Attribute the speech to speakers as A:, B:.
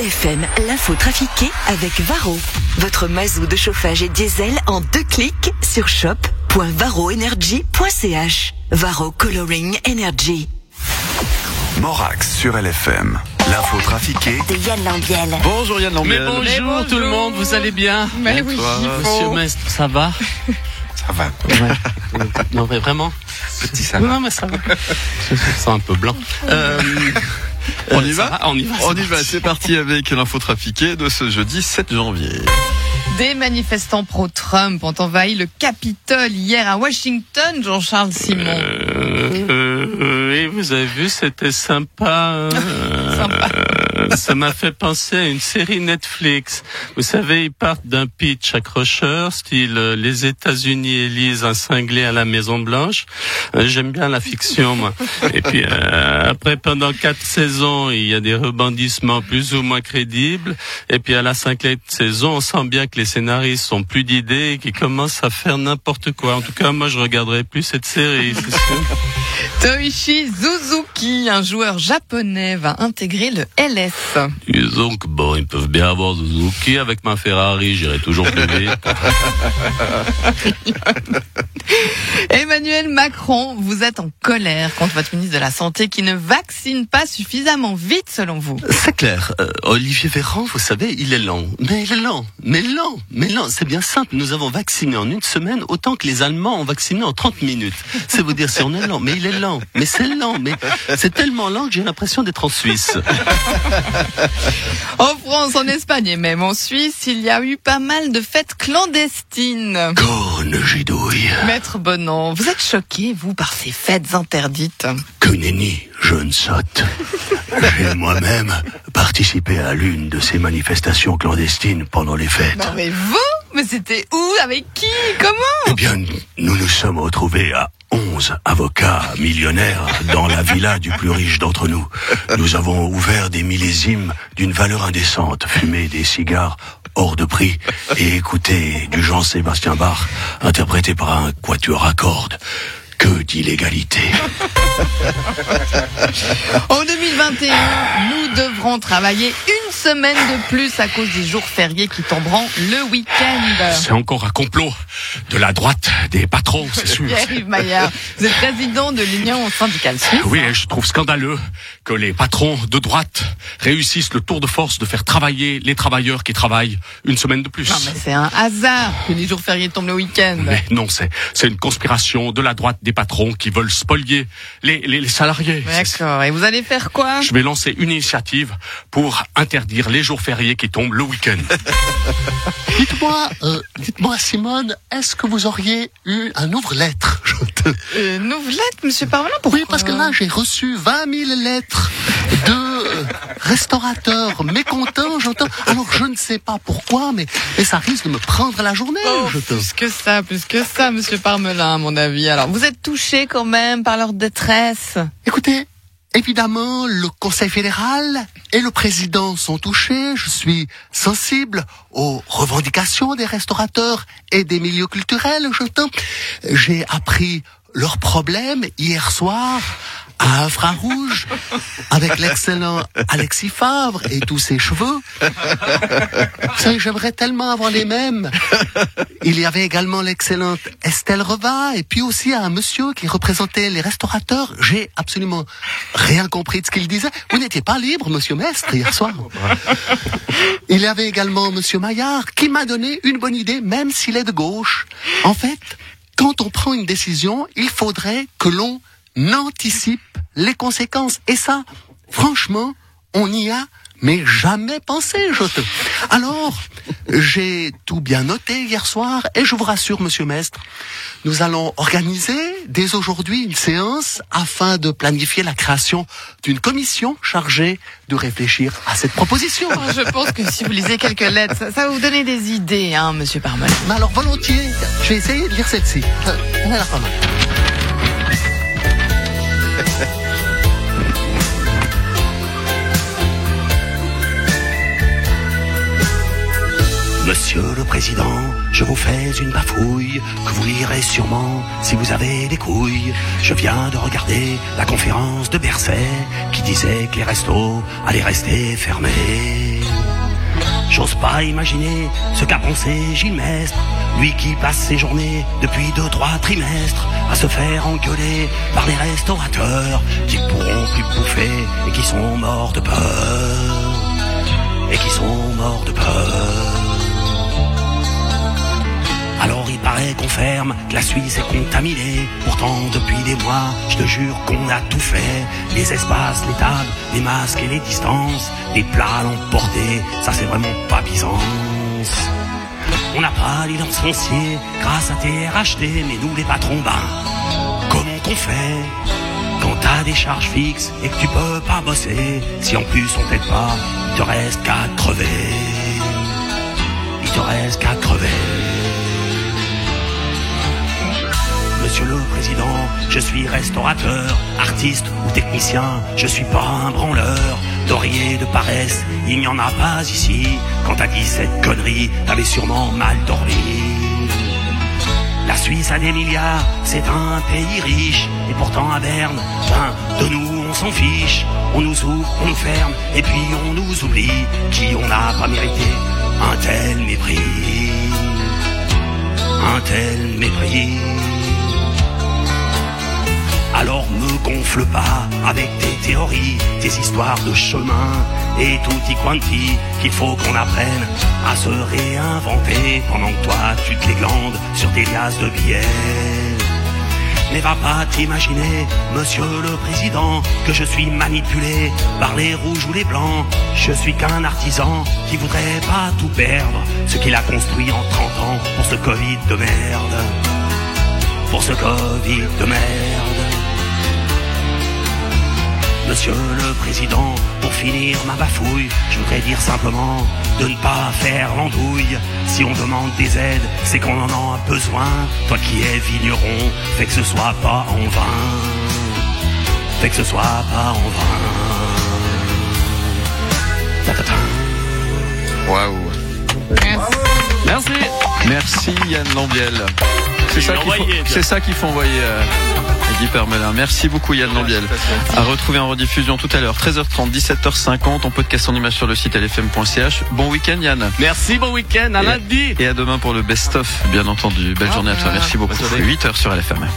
A: LFM, l'info trafiquée avec Varro. Votre mazou de chauffage et diesel en deux clics sur shop.varroenergy.ch. Varro Coloring Energy.
B: Morax sur LFM. L'info trafiquée
A: De Yann Lambiel.
C: Bonjour Yann
D: Mais
C: Lambiel.
D: bonjour, tout le monde, vous allez bien
E: Mais oui,
C: toi,
E: il
D: Monsieur. Mestre, ça va?
C: Ça va.
D: Non mais vraiment?
C: Petit ça va.
D: Non mais ça va. Je me sens un peu blanc. Euh,
C: On y va
D: On y va.
C: On
D: c'est
C: y va,
D: parti.
C: c'est parti avec l'info trafiquée de ce jeudi 7 janvier.
E: Des manifestants pro-Trump ont envahi le Capitole hier à Washington, Jean-Charles Simon.
D: Euh, euh, oui, vous avez vu, c'était sympa. euh,
E: Sympa.
D: euh, ça m'a fait penser à une série Netflix. Vous savez, ils partent d'un pitch accrocheur, style euh, les États-Unis élisent un cinglé à la Maison Blanche. Euh, J'aime bien la fiction, moi. Et puis euh, après, pendant quatre saisons, il y a des rebondissements plus ou moins crédibles. Et puis à la cinquième saison, on sent bien que les scénaristes sont plus d'idées et qu'ils commencent à faire n'importe quoi. En tout cas, moi, je regarderai plus cette série. c'est sûr.
E: Toichi Suzuki, un joueur japonais, va intégrer le LS.
D: Disons que bon, ils peuvent bien avoir Suzuki avec ma Ferrari, j'irai toujours plus vite?
E: Emmanuel Macron, vous êtes en colère contre votre ministre de la Santé qui ne vaccine pas suffisamment vite selon vous.
D: C'est clair. Euh, Olivier Véran, vous savez, il est lent. Mais il est lent. Mais lent. Mais lent. C'est bien simple. Nous avons vacciné en une semaine autant que les Allemands ont vacciné en 30 minutes. C'est vous dire si on est lent. Mais il est lent. Mais c'est lent. Mais c'est tellement lent que j'ai l'impression d'être en Suisse.
E: En France, en Espagne et même en Suisse, il y a eu pas mal de fêtes clandestines.
D: Conne gidouille.
E: Maître Bonan, vous êtes choqué, vous, par ces fêtes interdites
F: Que nenni, jeune sotte. J'ai moi-même participé à l'une de ces manifestations clandestines pendant les fêtes.
E: Non mais vous Mais c'était où Avec qui Comment?
F: Eh bien, nous nous sommes retrouvés à 11 avocats millionnaires dans la villa du plus riche d'entre nous. Nous avons ouvert des millésimes d'une valeur indécente, fumé des cigares hors de prix et écouté du Jean-Sébastien Bach interprété par un quatuor à cordes. D'illégalité.
E: En 2021, nous devrons travailler une semaine de plus à cause des jours fériés qui tomberont le week-end.
F: C'est encore un complot de la droite des patrons, c'est sûr.
E: Pierre-Yves Maillard, vous êtes président de l'Union syndicale suisse.
F: Oui, je trouve scandaleux que les patrons de droite réussissent le tour de force de faire travailler les travailleurs qui travaillent une semaine de plus.
E: Non mais c'est un hasard que les jours fériés tombent le week-end.
F: Mais non, c'est une conspiration de la droite des patrons qui veulent spolier les, les, les salariés.
E: D'accord. Et vous allez faire quoi?
F: Je vais lancer une initiative pour interdire les jours fériés qui tombent le week-end. dites-moi, euh, dites-moi Simone, est-ce que vous auriez eu un ouvre-lettre?
E: Euh, Nouvelette, monsieur Parmelin, pourquoi
F: Oui, parce que là, j'ai reçu 20 000 lettres de euh, restaurateurs mécontents, j'entends. Alors, je ne sais pas pourquoi, mais, mais ça risque de me prendre la journée.
E: Oh,
F: je te...
E: plus que ça, plus que ça, monsieur Parmelin, à mon avis. Alors, vous êtes touché quand même par leur détresse.
F: Écoutez, évidemment, le Conseil fédéral et le président sont touchés. Je suis sensible aux revendications des restaurateurs et des milieux culturels. J'ai appris leurs problèmes hier soir à Infrarouge avec l'excellent Alexis Favre et tous ses cheveux. Vous savez, j'aimerais tellement avoir les mêmes. Il y avait également l'excellente Estelle Reva et puis aussi un monsieur qui représentait les restaurateurs. J'ai absolument rien compris de ce qu'il disait. Vous n'étiez pas libre, monsieur Mestre, hier soir. Il y avait également monsieur Maillard qui m'a donné une bonne idée, même s'il est de gauche. En fait, quand on prend une décision, il faudrait que l'on anticipe les conséquences. Et ça, franchement, on n'y a mais jamais pensé, je te... Alors, j'ai tout bien noté hier soir et je vous rassure, monsieur Mestre, nous allons organiser dès aujourd'hui une séance afin de planifier la création d'une commission chargée de réfléchir à cette proposition.
E: Oh, Je pense que si vous lisez quelques lettres, ça, ça va vous donner des idées, hein, monsieur Parmelin.
F: Mais alors, volontiers, je vais essayer de lire celle-ci. Euh, Elle a l'air pas mal. Monsieur le Président, je vous fais une bafouille que vous lirez sûrement si vous avez des couilles. Je viens de regarder la conférence de Berset qui disait que les restos allaient rester fermés. J'ose pas imaginer ce qu'a pensé Gilles Mestre, lui qui passe ses journées depuis deux, trois trimestres à se faire engueuler par les restaurateurs qui pourront plus bouffer et qui sont morts de peur. Et qui sont morts ferme, que la Suisse est contaminée. Pourtant depuis des mois, je te jure qu'on a tout fait. Les espaces, les tables, les masques et les distances. Des plats à l'emporter, ça c'est vraiment pas Byzance. On n'a pas les foncier grâce à TRHT, mais nous les patrons, ben, comment qu'on fait? Quand t'as des charges fixes et que tu peux pas bosser Si en plus on t'aide pas, il te reste qu'à crever. Il te reste qu'à crever. Monsieur le Président, je suis restaurateur, artiste ou technicien, je suis pas un branleur. D'oreiller de paresse, il n'y en a pas ici. Quand t'as dit cette connerie, t'avais sûrement mal dormi. La Suisse a des milliards, c'est un pays riche. Et pourtant à Berne, ben, de nous on s'en fiche. On nous ouvre, on nous ferme, et puis on nous oublie. Qui on n'a pas mérité un tel mépris? Un tel mépris. Alors me gonfle pas avec tes théories, tes histoires de chemin et tutti quanti qu'il faut qu'on apprenne à se réinventer pendant que toi tu te les glandes sur tes liasses de billets. Mais va pas t'imaginer, monsieur le président, que je suis manipulé par les rouges ou les blancs. Je suis qu'un artisan qui voudrait pas tout perdre, ce qu'il a construit en 30 ans pour ce Covid de merde. Pour ce Covid de merde. Monsieur le Président, pour finir ma bafouille, je voudrais dire simplement de ne pas faire l'andouille. Si on demande des aides, c'est qu'on en a besoin. Toi qui es vigneron, fais que ce soit pas en vain. Fais que ce soit pas en vain.
C: Waouh.
D: Merci.
C: Merci Yann Lambiel. C'est ça qu'il faut,
D: envoyé,
C: c'est ça qu'il faut envoyer. Euh, à Guy Permelin. Merci beaucoup Yann Lambiel. À retrouver en rediffusion tout à l'heure, 13h30, 17h50, en podcast en image sur le site lfm.ch. Bon week-end Yann.
D: Merci, bon week-end, à lundi.
C: Et à demain pour le best-of, bien entendu. Belle journée à toi. Merci beaucoup.
D: Bonne journée.
C: 8h sur LFM.